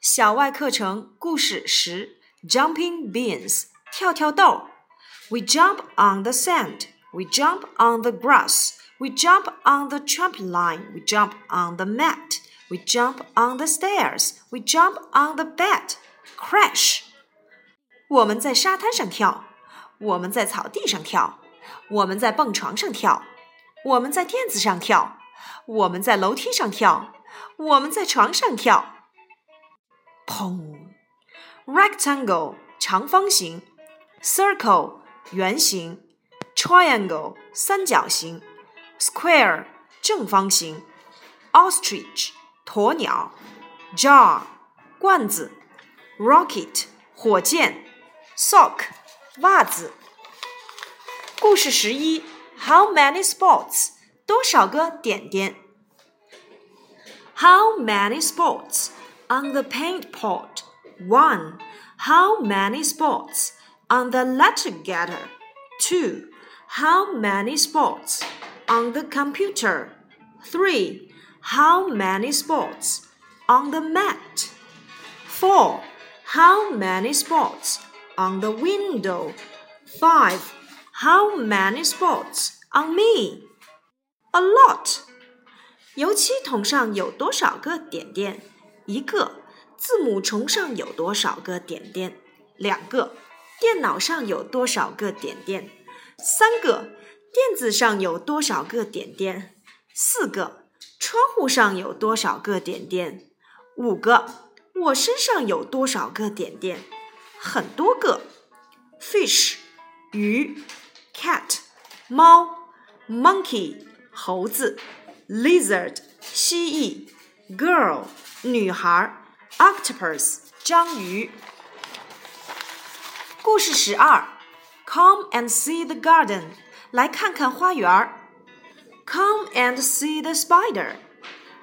小外课程故事十：Jumping beans，跳跳豆。We jump on the sand. We jump on the grass. We jump on the trampoline. We jump on the mat. We jump on the stairs. We jump on the bed. Crash. 我们在沙滩上跳，我们在草地上跳，我们在蹦床上跳，我们在垫子上跳，我们在楼梯上跳， 我们在床上跳。砰！rectangle 长方形，circle 圆形，triangle 三角形，square 正方形，ostrich 鸵鸟，jar 罐子，rocket 火箭，sock 袜子。故事十一，How many spots 多少个点点 ？How many spots on the paint pot? One. How many spots on the letter getter? Two. How many spots on the computer? Three. How many spots on the mat? Four. How many spots on the window? Five. How many spots on me? A lot. 油漆桶上有多少个点点？一个字母虫上有多少个点点？两个电脑上有多少个点点？三个垫子上有多少个点点？四个窗户上有多少个点点？五个我身上有多少个点点？很多个。Fish 鱼，cat 猫，monkey 猴子 ，lizard 蜥蜴，girl。女孩，octopus，章鱼。故事十二，Come and see the garden，来看看花园儿。Come and see the spider.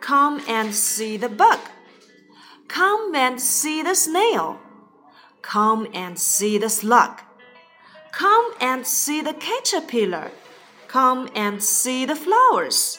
Come and see the bug. Come and see the snail. Come and see the slug. Come and see the caterpillar. Come and see the flowers.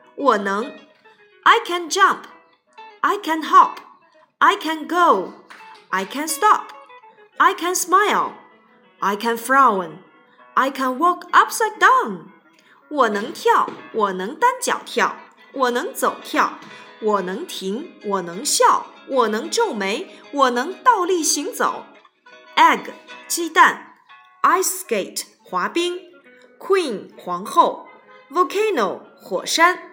我能，I can jump, I can hop, I can go, I can stop, I can smile, I can frown, I can walk upside down。我能跳，我能单脚跳，我能走跳，我能停，我能笑，我能皱眉，我能倒立行走。Egg 鸡蛋，ice skate 滑冰，Queen 皇后，volcano 火山。